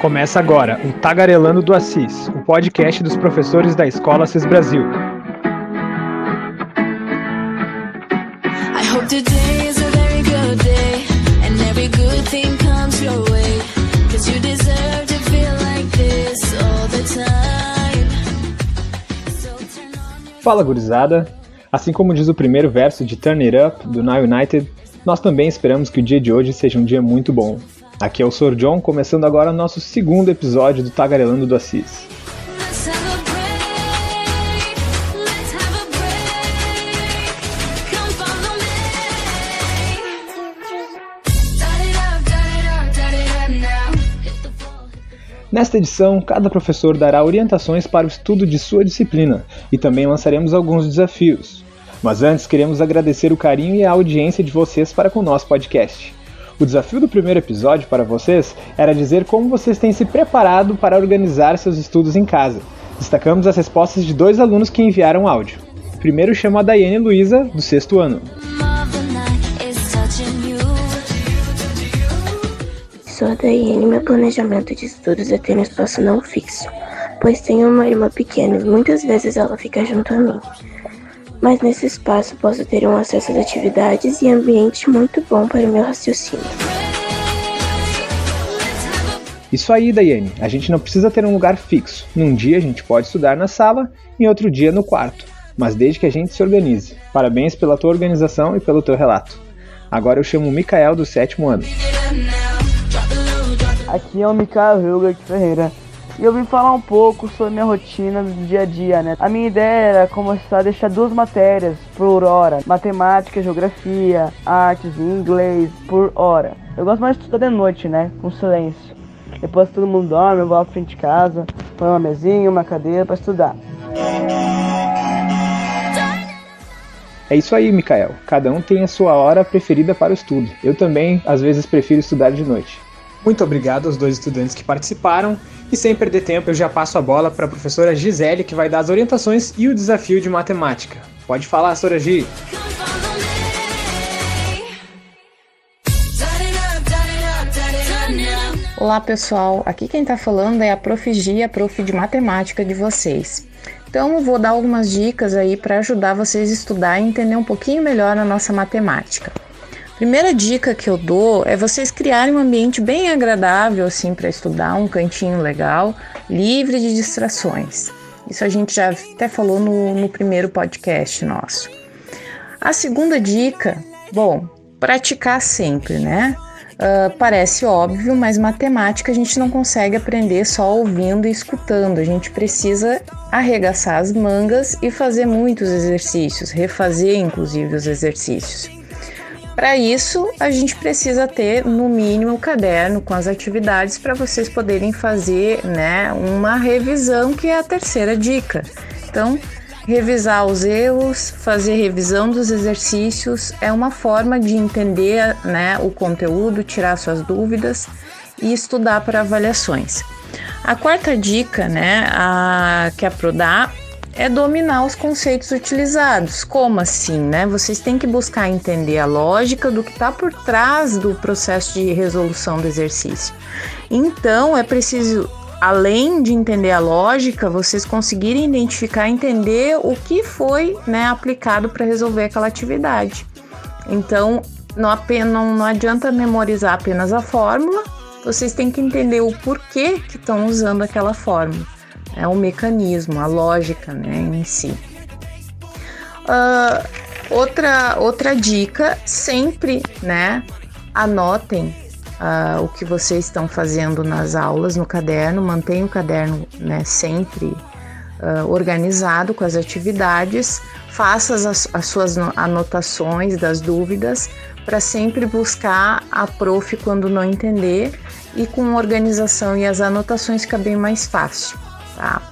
Começa agora o Tagarelando do Assis, o podcast dos professores da Escola Assis Brasil. Fala gurizada. Assim como diz o primeiro verso de Turn It Up do Now United, nós também esperamos que o dia de hoje seja um dia muito bom. Aqui é o Sr. John, começando agora nosso segundo episódio do Tagarelando do Assis. Nesta edição, cada professor dará orientações para o estudo de sua disciplina e também lançaremos alguns desafios. Mas antes, queremos agradecer o carinho e a audiência de vocês para com o nosso podcast. O desafio do primeiro episódio para vocês era dizer como vocês têm se preparado para organizar seus estudos em casa. Destacamos as respostas de dois alunos que enviaram áudio. Primeiro chamo a Daiane Luiza, do sexto ano. Sou a Daiane meu planejamento de estudos é ter um espaço não fixo, pois tenho uma irmã pequena e muitas vezes ela fica junto a mim mas nesse espaço posso ter um acesso às atividades e ambiente muito bom para o meu raciocínio. Isso aí, Daiane. A gente não precisa ter um lugar fixo. Num dia a gente pode estudar na sala, em outro dia no quarto, mas desde que a gente se organize. Parabéns pela tua organização e pelo teu relato. Agora eu chamo o Mikael do sétimo ano. Aqui é o Mikael Hilgert Ferreira, e eu vim falar um pouco sobre minha rotina do dia a dia, né? A minha ideia era começar a deixar duas matérias por hora: matemática, geografia, artes e inglês por hora. Eu gosto mais de estudar de noite, né? Com silêncio. Depois todo mundo dorme, eu vou à frente de casa, põe uma mesinha, uma cadeira para estudar. É isso aí, Mikael. Cada um tem a sua hora preferida para o estudo. Eu também, às vezes, prefiro estudar de noite. Muito obrigado aos dois estudantes que participaram. E sem perder tempo, eu já passo a bola para a professora Gisele, que vai dar as orientações e o desafio de matemática. Pode falar, Sora Gi. Olá pessoal, aqui quem está falando é a Prof. Gia, prof de matemática de vocês. Então vou dar algumas dicas aí para ajudar vocês a estudar e entender um pouquinho melhor a nossa matemática. Primeira dica que eu dou é vocês criarem um ambiente bem agradável assim para estudar, um cantinho legal, livre de distrações. Isso a gente já até falou no, no primeiro podcast nosso. A segunda dica, bom, praticar sempre, né? Uh, parece óbvio, mas matemática a gente não consegue aprender só ouvindo e escutando. A gente precisa arregaçar as mangas e fazer muitos exercícios, refazer inclusive os exercícios. Para isso, a gente precisa ter no mínimo o caderno com as atividades para vocês poderem fazer, né, uma revisão, que é a terceira dica. Então, revisar os erros, fazer revisão dos exercícios é uma forma de entender, né, o conteúdo, tirar suas dúvidas e estudar para avaliações. A quarta dica, né, a, que a Pro dá é dominar os conceitos utilizados. Como assim, né? Vocês têm que buscar entender a lógica do que está por trás do processo de resolução do exercício. Então, é preciso, além de entender a lógica, vocês conseguirem identificar, entender o que foi né, aplicado para resolver aquela atividade. Então, não, apenas, não, não adianta memorizar apenas a fórmula, vocês têm que entender o porquê que estão usando aquela fórmula é o mecanismo, a lógica né, em si. Uh, outra, outra dica, sempre né, anotem uh, o que vocês estão fazendo nas aulas no caderno, mantenha o caderno né, sempre uh, organizado com as atividades, faça as, as suas anotações das dúvidas para sempre buscar a prof quando não entender e com organização e as anotações fica bem mais fácil tá?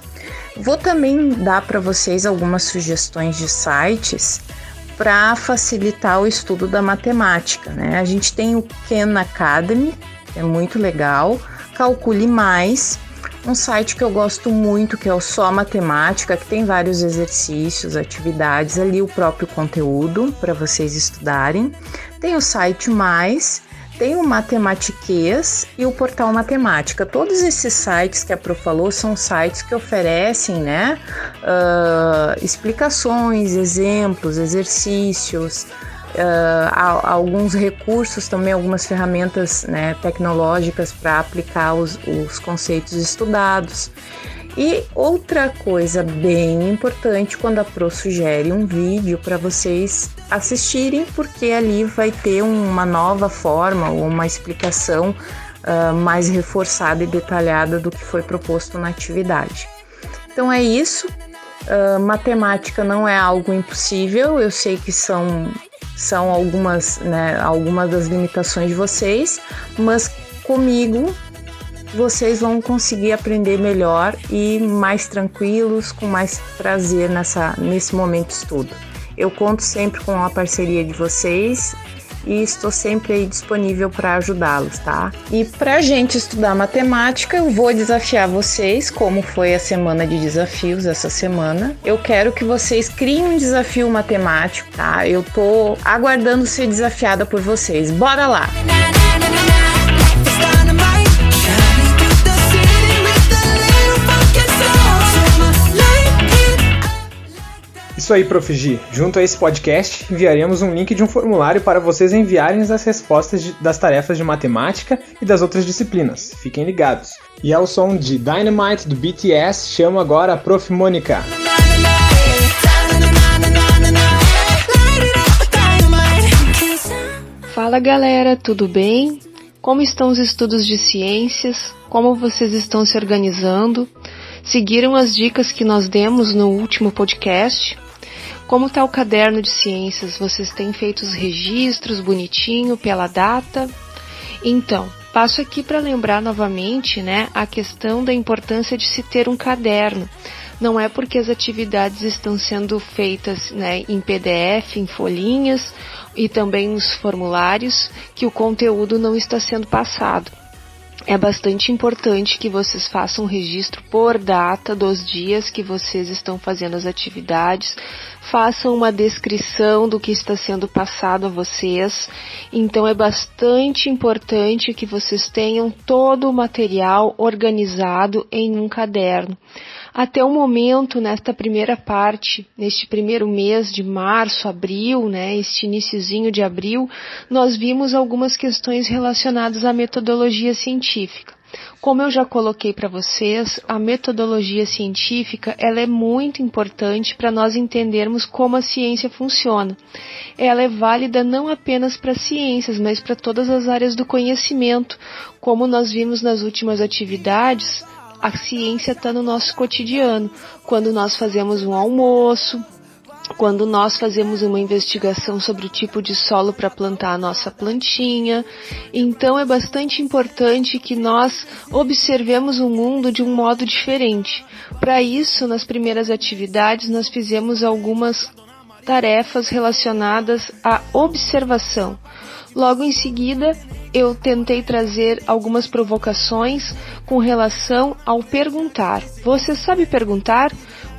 Vou também dar para vocês algumas sugestões de sites para facilitar o estudo da matemática, né? A gente tem o Ken Academy, que é muito legal, Calcule Mais, um site que eu gosto muito, que é o Só Matemática, que tem vários exercícios, atividades ali, o próprio conteúdo para vocês estudarem. Tem o site Mais, tem o Matematiquês e o Portal Matemática. Todos esses sites que a Pro falou são sites que oferecem né, uh, explicações, exemplos, exercícios, uh, alguns recursos também, algumas ferramentas né, tecnológicas para aplicar os, os conceitos estudados. E outra coisa bem importante quando a Pro sugere um vídeo para vocês assistirem, porque ali vai ter uma nova forma ou uma explicação uh, mais reforçada e detalhada do que foi proposto na atividade. Então é isso. Uh, matemática não é algo impossível, eu sei que são, são algumas, né, algumas das limitações de vocês, mas comigo vocês vão conseguir aprender melhor e mais tranquilos, com mais prazer nessa, nesse momento de estudo. Eu conto sempre com a parceria de vocês e estou sempre aí disponível para ajudá-los, tá? E para a gente estudar matemática, eu vou desafiar vocês, como foi a semana de desafios essa semana. Eu quero que vocês criem um desafio matemático, tá? Eu tô aguardando ser desafiada por vocês. Bora lá! Isso aí, Prof. G. Junto a esse podcast, enviaremos um link de um formulário para vocês enviarem as respostas de, das tarefas de matemática e das outras disciplinas. Fiquem ligados. E ao som de Dynamite do BTS, chamo agora a Prof. Mônica. Fala galera, tudo bem? Como estão os estudos de ciências? Como vocês estão se organizando? Seguiram as dicas que nós demos no último podcast? Como está o caderno de ciências? Vocês têm feito os registros bonitinho pela data? Então, passo aqui para lembrar novamente, né, a questão da importância de se ter um caderno. Não é porque as atividades estão sendo feitas né, em PDF, em folhinhas e também nos formulários que o conteúdo não está sendo passado é bastante importante que vocês façam registro por data dos dias que vocês estão fazendo as atividades, façam uma descrição do que está sendo passado a vocês. Então é bastante importante que vocês tenham todo o material organizado em um caderno. Até o momento, nesta primeira parte, neste primeiro mês de março, abril, né, este iníciozinho de abril, nós vimos algumas questões relacionadas à metodologia científica. Como eu já coloquei para vocês, a metodologia científica ela é muito importante para nós entendermos como a ciência funciona. Ela é válida não apenas para ciências, mas para todas as áreas do conhecimento, como nós vimos nas últimas atividades a ciência está no nosso cotidiano. Quando nós fazemos um almoço, quando nós fazemos uma investigação sobre o tipo de solo para plantar a nossa plantinha. Então é bastante importante que nós observemos o mundo de um modo diferente. Para isso, nas primeiras atividades, nós fizemos algumas tarefas relacionadas à observação. Logo em seguida, eu tentei trazer algumas provocações com relação ao perguntar. Você sabe perguntar?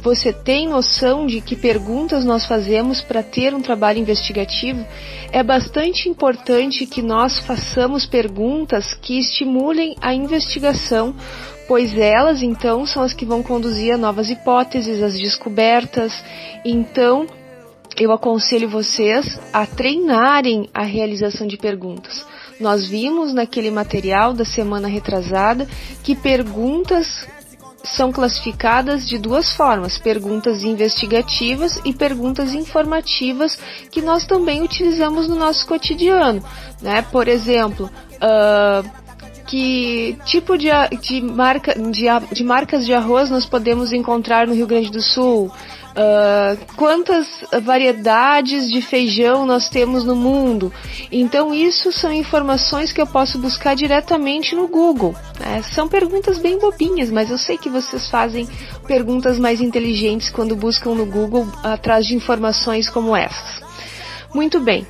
Você tem noção de que perguntas nós fazemos para ter um trabalho investigativo? É bastante importante que nós façamos perguntas que estimulem a investigação, pois elas então são as que vão conduzir a novas hipóteses, as descobertas. Então, eu aconselho vocês a treinarem a realização de perguntas. Nós vimos naquele material da semana retrasada que perguntas são classificadas de duas formas: perguntas investigativas e perguntas informativas, que nós também utilizamos no nosso cotidiano. Né? Por exemplo, uh, que tipo de, de, marca, de, de marcas de arroz nós podemos encontrar no Rio Grande do Sul? Uh, quantas variedades de feijão nós temos no mundo. Então, isso são informações que eu posso buscar diretamente no Google. Né? São perguntas bem bobinhas, mas eu sei que vocês fazem perguntas mais inteligentes quando buscam no Google atrás de informações como essas. Muito bem.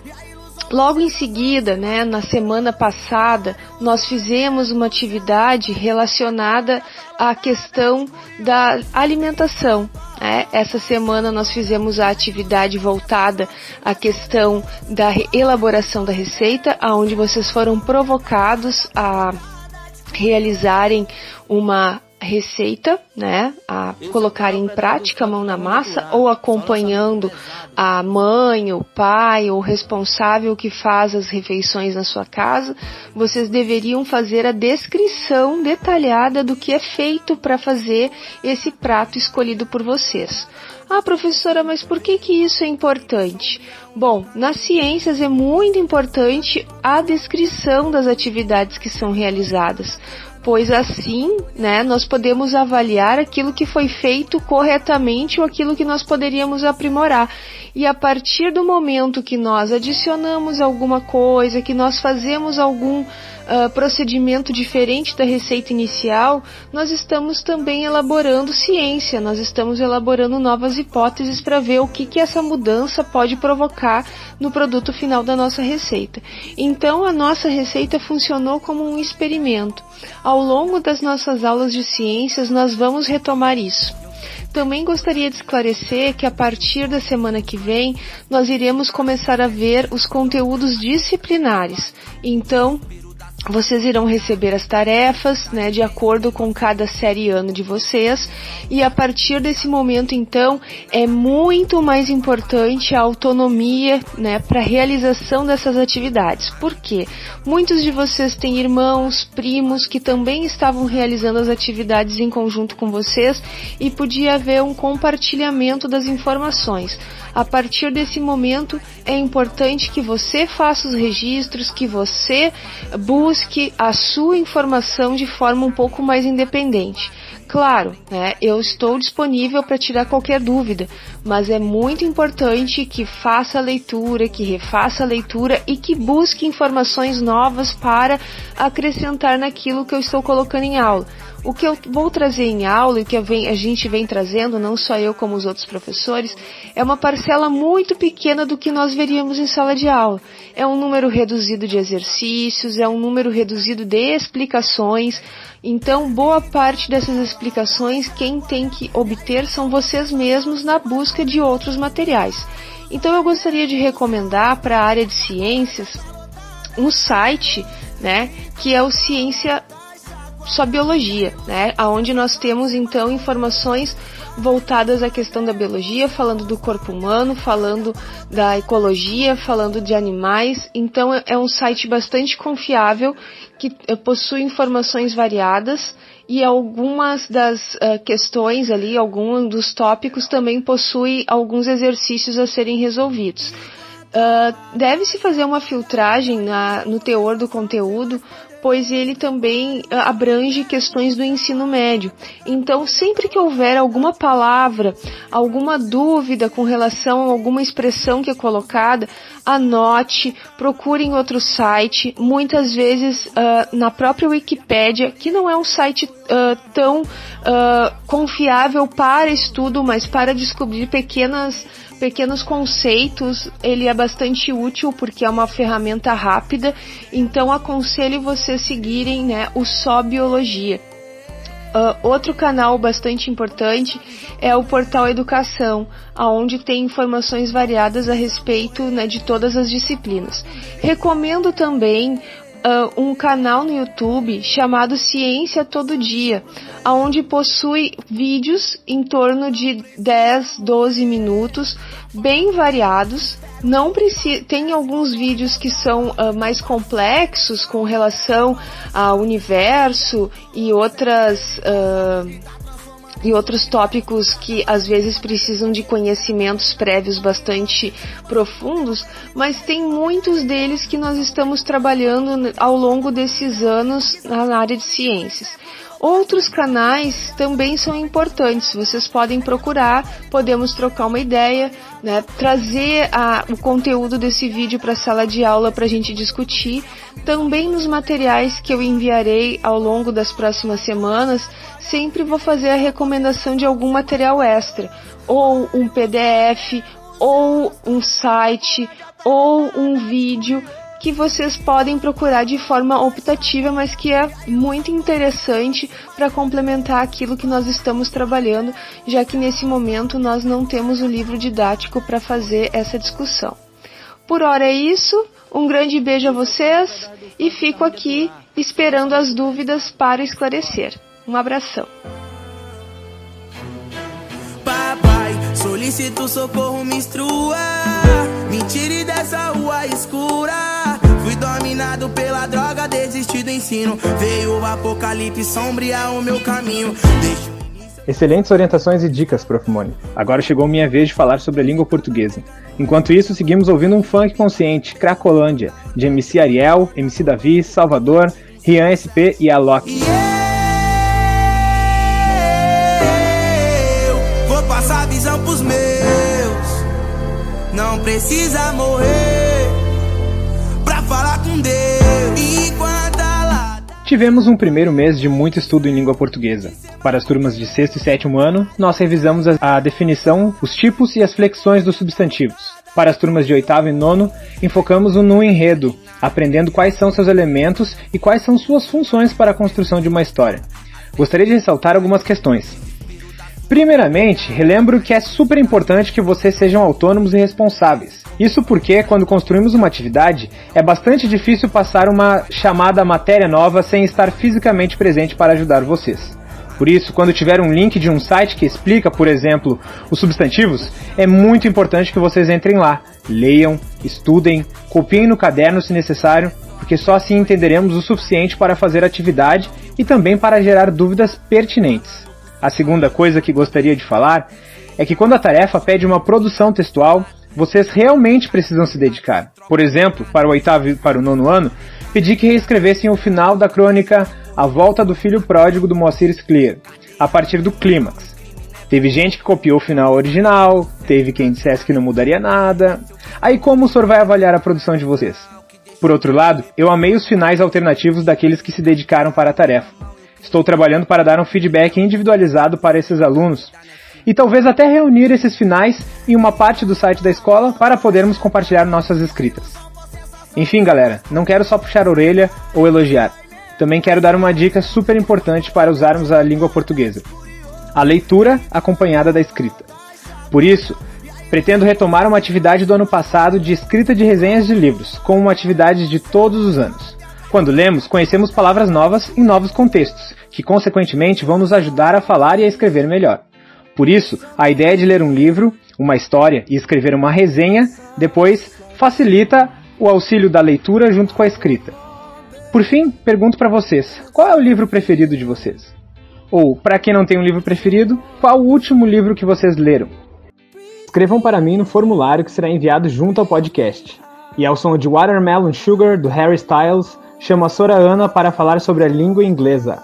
Logo em seguida, né, na semana passada, nós fizemos uma atividade relacionada à questão da alimentação. Né? Essa semana nós fizemos a atividade voltada à questão da elaboração da receita, aonde vocês foram provocados a realizarem uma receita, né, a colocar em prática a mão na massa ou acompanhando a mãe, o pai ou o responsável que faz as refeições na sua casa, vocês deveriam fazer a descrição detalhada do que é feito para fazer esse prato escolhido por vocês. Ah, professora, mas por que que isso é importante? Bom, nas ciências é muito importante a descrição das atividades que são realizadas pois assim, né, nós podemos avaliar aquilo que foi feito corretamente ou aquilo que nós poderíamos aprimorar. E a partir do momento que nós adicionamos alguma coisa, que nós fazemos algum uh, procedimento diferente da receita inicial, nós estamos também elaborando ciência, nós estamos elaborando novas hipóteses para ver o que, que essa mudança pode provocar no produto final da nossa receita. Então, a nossa receita funcionou como um experimento. Ao longo das nossas aulas de ciências, nós vamos retomar isso. Também gostaria de esclarecer que a partir da semana que vem nós iremos começar a ver os conteúdos disciplinares. Então, vocês irão receber as tarefas, né, de acordo com cada série ano de vocês, e a partir desse momento, então, é muito mais importante a autonomia, né, para realização dessas atividades. Por quê? Muitos de vocês têm irmãos, primos que também estavam realizando as atividades em conjunto com vocês e podia haver um compartilhamento das informações. A partir desse momento, é importante que você faça os registros, que você busque a sua informação de forma um pouco mais independente. Claro, né, eu estou disponível para tirar qualquer dúvida, mas é muito importante que faça a leitura, que refaça a leitura e que busque informações novas para acrescentar naquilo que eu estou colocando em aula. O que eu vou trazer em aula e o que a gente vem trazendo, não só eu como os outros professores, é uma parcela muito pequena do que nós veríamos em sala de aula. É um número reduzido de exercícios, é um número reduzido de explicações. Então, boa parte dessas explicações quem tem que obter são vocês mesmos na busca de outros materiais. Então, eu gostaria de recomendar para a área de ciências um site, né, que é o Ciência só biologia, né? Aonde nós temos então informações voltadas à questão da biologia, falando do corpo humano, falando da ecologia, falando de animais. Então é um site bastante confiável que eh, possui informações variadas e algumas das uh, questões ali, alguns dos tópicos também possui alguns exercícios a serem resolvidos. Uh, Deve-se fazer uma filtragem na, no teor do conteúdo, pois ele também ah, abrange questões do ensino médio. Então, sempre que houver alguma palavra, alguma dúvida com relação a alguma expressão que é colocada, anote, procure em outro site, muitas vezes uh, na própria Wikipédia, que não é um site uh, tão uh, confiável para estudo, mas para descobrir pequenas pequenos conceitos, ele é bastante útil porque é uma ferramenta rápida, então aconselho vocês seguirem né, o Só Biologia. Uh, outro canal bastante importante é o portal Educação, aonde tem informações variadas a respeito né, de todas as disciplinas. Recomendo também uh, um canal no YouTube chamado Ciência Todo Dia, onde possui vídeos em torno de 10, 12 minutos, bem variados. Não precisa, tem alguns vídeos que são uh, mais complexos com relação ao universo e outras uh, e outros tópicos que às vezes precisam de conhecimentos prévios bastante profundos, mas tem muitos deles que nós estamos trabalhando ao longo desses anos na área de ciências. Outros canais também são importantes, vocês podem procurar, podemos trocar uma ideia, né, trazer a, o conteúdo desse vídeo para a sala de aula para a gente discutir. Também nos materiais que eu enviarei ao longo das próximas semanas, sempre vou fazer a recomendação de algum material extra, ou um PDF, ou um site ou um vídeo que vocês podem procurar de forma optativa, mas que é muito interessante para complementar aquilo que nós estamos trabalhando, já que nesse momento nós não temos o livro didático para fazer essa discussão. Por hora é isso, um grande beijo a vocês e fico aqui esperando as dúvidas para esclarecer. Um abração. Papai, solicito socorro, me instrua. Me tire dessa rua escura. Dominado pela droga, desisti do ensino. Veio o apocalipse o meu caminho. Excelentes orientações e dicas, Prof. Moni. Agora chegou minha vez de falar sobre a língua portuguesa. Enquanto isso, seguimos ouvindo um funk consciente, Cracolândia, de MC Ariel, MC Davi, Salvador, Rian SP e Alok. Eu vou passar visão pros meus. Não precisa morrer Tivemos um primeiro mês de muito estudo em língua portuguesa. Para as turmas de sexto e sétimo ano, nós revisamos a, definição, os tipos e as flexões dos substantivos. Para as turmas de oitavo e nono, enfocamos no enredo, aprendendo quais são seus elementos e quais são suas funções para a construção de uma história. Gostaria de ressaltar algumas questões. Primeiramente, relembro que é super importante que vocês sejam autônomos e responsáveis. Isso porque, quando construímos uma atividade, é bastante difícil passar uma chamada matéria nova sem estar fisicamente presente para ajudar vocês. Por isso, quando tiver um link de um site que explica, por exemplo, os substantivos, é muito importante que vocês entrem lá, leiam, estudem, copiem no caderno se necessário, porque só assim entenderemos o suficiente para fazer atividade e também para gerar dúvidas pertinentes. A segunda coisa que gostaria de falar é que quando a tarefa pede uma produção textual, vocês realmente precisam se dedicar. Por exemplo, para o oitavo e para o nono ano, pedi que reescrevessem o final da crônica A Volta do Filho Pródigo do Moacir Scler, a partir do clímax. Teve gente que copiou o final original, teve quem dissesse que não mudaria nada. Aí como o senhor vai avaliar a produção de vocês? Por outro lado, eu amei os finais alternativos daqueles que se dedicaram para a tarefa. Estou trabalhando para dar um feedback individualizado para esses alunos e talvez até reunir esses finais em uma parte do site da escola para podermos compartilhar nossas escritas. Enfim, galera, não quero só puxar a orelha ou elogiar. Também quero dar uma dica super importante para usarmos a língua portuguesa: a leitura acompanhada da escrita. Por isso, pretendo retomar uma atividade do ano passado de escrita de resenhas de livros, como uma atividade de todos os anos. Quando lemos, conhecemos palavras novas em novos contextos, que consequentemente vão nos ajudar a falar e a escrever melhor. Por isso, a ideia de ler um livro, uma história e escrever uma resenha depois facilita o auxílio da leitura junto com a escrita. Por fim, pergunto para vocês: qual é o livro preferido de vocês? Ou, para quem não tem um livro preferido, qual o último livro que vocês leram? Escrevam para mim no formulário que será enviado junto ao podcast. E ao som de Watermelon Sugar do Harry Styles, chamo a Sora Ana para falar sobre a língua inglesa.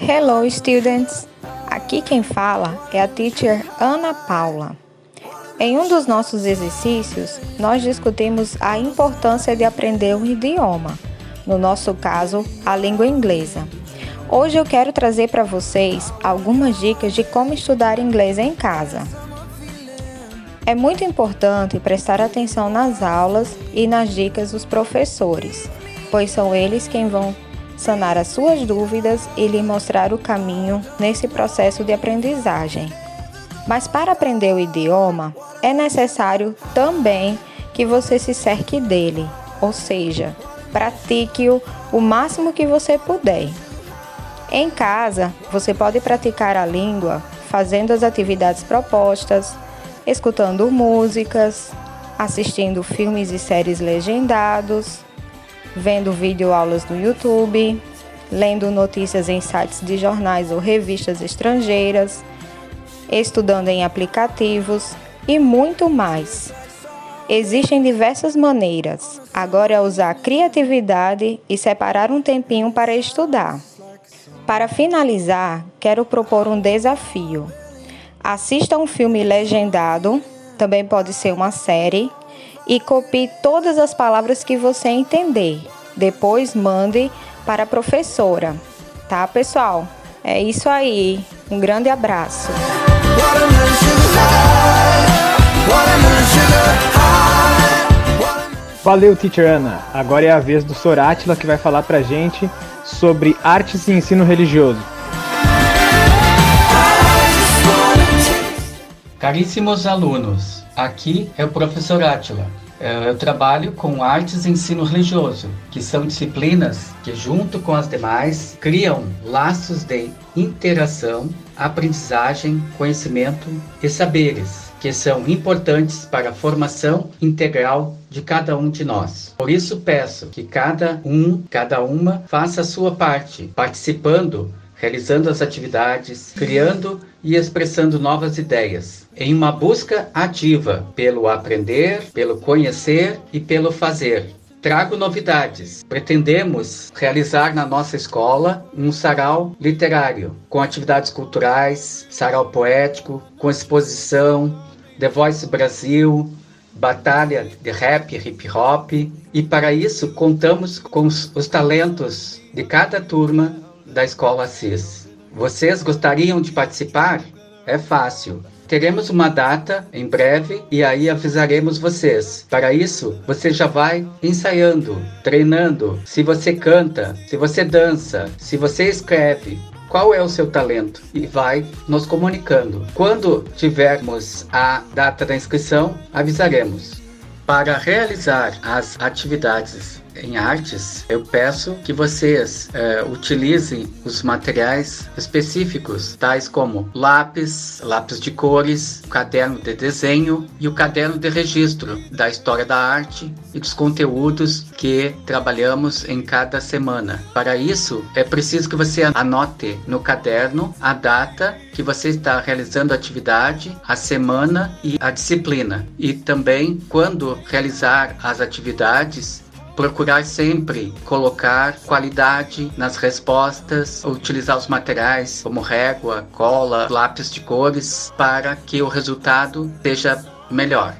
Hello, students! Aqui quem fala é a teacher Ana Paula. Em um dos nossos exercícios, nós discutimos a importância de aprender um idioma, no nosso caso, a língua inglesa. Hoje eu quero trazer para vocês algumas dicas de como estudar inglês em casa. É muito importante prestar atenção nas aulas e nas dicas dos professores, pois são eles quem vão sanar as suas dúvidas e lhe mostrar o caminho nesse processo de aprendizagem. Mas para aprender o idioma, é necessário também que você se cerque dele, ou seja, pratique-o o máximo que você puder. Em casa, você pode praticar a língua fazendo as atividades propostas, escutando músicas, assistindo filmes e séries legendados, vendo videoaulas no YouTube, lendo notícias em sites de jornais ou revistas estrangeiras, estudando em aplicativos e muito mais. Existem diversas maneiras. Agora é usar a criatividade e separar um tempinho para estudar. Para finalizar, quero propor um desafio. Assista um filme legendado também pode ser uma série, e copie todas as palavras que você entender. Depois mande para a professora. Tá, pessoal? É isso aí. Um grande abraço. Valeu, Teacher Ana. Agora é a vez do Sorátila que vai falar pra gente sobre artes e ensino religioso. Caríssimos alunos, aqui é o professor Átila. É, eu trabalho com artes e ensino religioso, que são disciplinas que, junto com as demais, criam laços de interação, aprendizagem, conhecimento e saberes, que são importantes para a formação integral de cada um de nós. Por isso peço que cada um, cada uma, faça a sua parte, participando realizando as atividades, criando e expressando novas ideias, em uma busca ativa pelo aprender, pelo conhecer e pelo fazer. Trago novidades. Pretendemos realizar na nossa escola um sarau literário, com atividades culturais, sarau poético, com exposição, The Voice Brasil, batalha de rap, hip hop, e para isso contamos com os, os talentos de cada turma da Escola Assis. Vocês gostariam de participar? É fácil. Teremos uma data em breve e aí avisaremos vocês. Para isso, você já vai ensaiando, treinando. Se você canta, se você dança, se você escreve, qual é o seu talento e vai nos comunicando. Quando tivermos a data da inscrição, avisaremos. Para realizar as atividades em artes, eu peço que vocês é, utilizem os materiais específicos, tais como lápis, lápis de cores, caderno de desenho e o caderno de registro da história da arte e dos conteúdos que trabalhamos em cada semana. Para isso, é preciso que você anote no caderno a data que você está realizando a atividade, a semana e a disciplina. E também, quando realizar as atividades, procurar sempre colocar qualidade nas respostas, utilizar os materiais como régua, cola, lápis de cores para que o resultado seja melhor.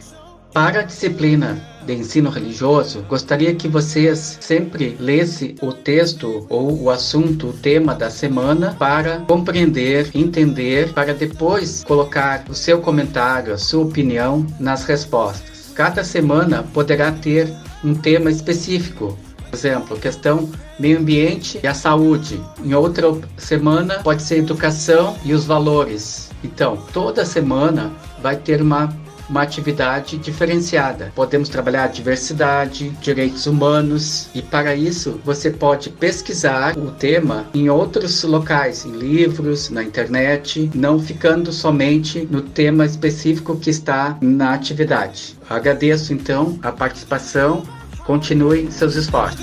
Para a disciplina de ensino religioso, gostaria que vocês sempre lessem o texto ou o assunto, o tema da semana para compreender, entender, para depois colocar o seu comentário, a sua opinião nas respostas. Cada semana poderá ter um tema específico. Por exemplo, questão meio ambiente e a saúde. Em outra semana pode ser educação e os valores. Então, toda semana vai ter uma uma atividade diferenciada. Podemos trabalhar diversidade, direitos humanos e para isso você pode pesquisar o tema em outros locais, em livros, na internet, não ficando somente no tema específico que está na atividade. Agradeço então a participação Continue seus esforços.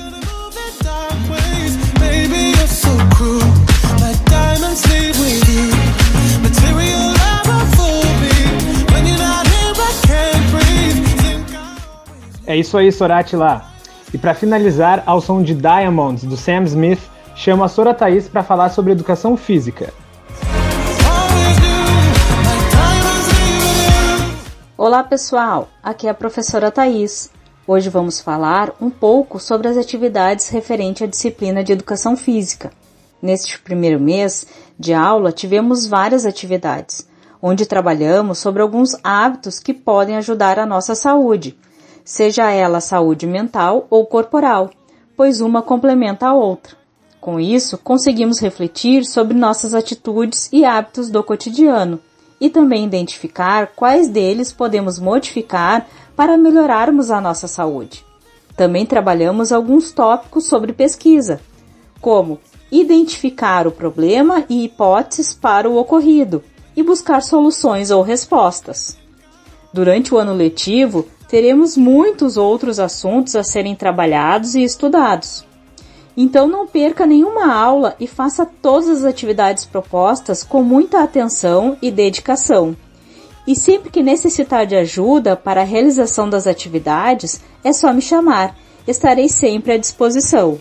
É isso aí, Sorati lá. E para finalizar, ao som de Diamonds do Sam Smith, chamo a Sora Thaís para falar sobre educação física. Olá pessoal, aqui é a professora Thaís. Hoje vamos falar um pouco sobre as atividades referente à disciplina de educação física. Neste primeiro mês de aula, tivemos várias atividades, onde trabalhamos sobre alguns hábitos que podem ajudar a nossa saúde, seja ela saúde mental ou corporal, pois uma complementa a outra. Com isso, conseguimos refletir sobre nossas atitudes e hábitos do cotidiano e também identificar quais deles podemos modificar para melhorarmos a nossa saúde. Também trabalhamos alguns tópicos sobre pesquisa, como identificar o problema e hipóteses para o ocorrido e buscar soluções ou respostas. Durante o ano letivo, teremos muitos outros assuntos a serem trabalhados e estudados. Então não perca nenhuma aula e faça todas as atividades propostas com muita atenção e dedicação. E sempre que necessitar de ajuda para a realização das atividades, é só me chamar, estarei sempre à disposição.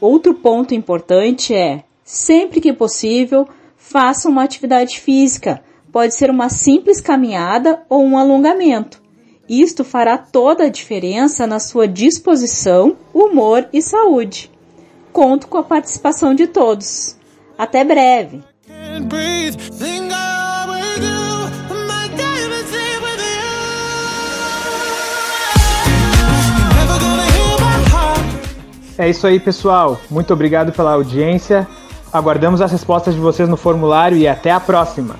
Outro ponto importante é, sempre que possível, faça uma atividade física Pode ser uma simples caminhada ou um alongamento. Isto fará toda a diferença na sua disposição, humor e saúde. Conto com a participação de todos. Até breve! É isso aí, pessoal. Muito obrigado pela audiência. Aguardamos as respostas de vocês no formulário e até a próxima.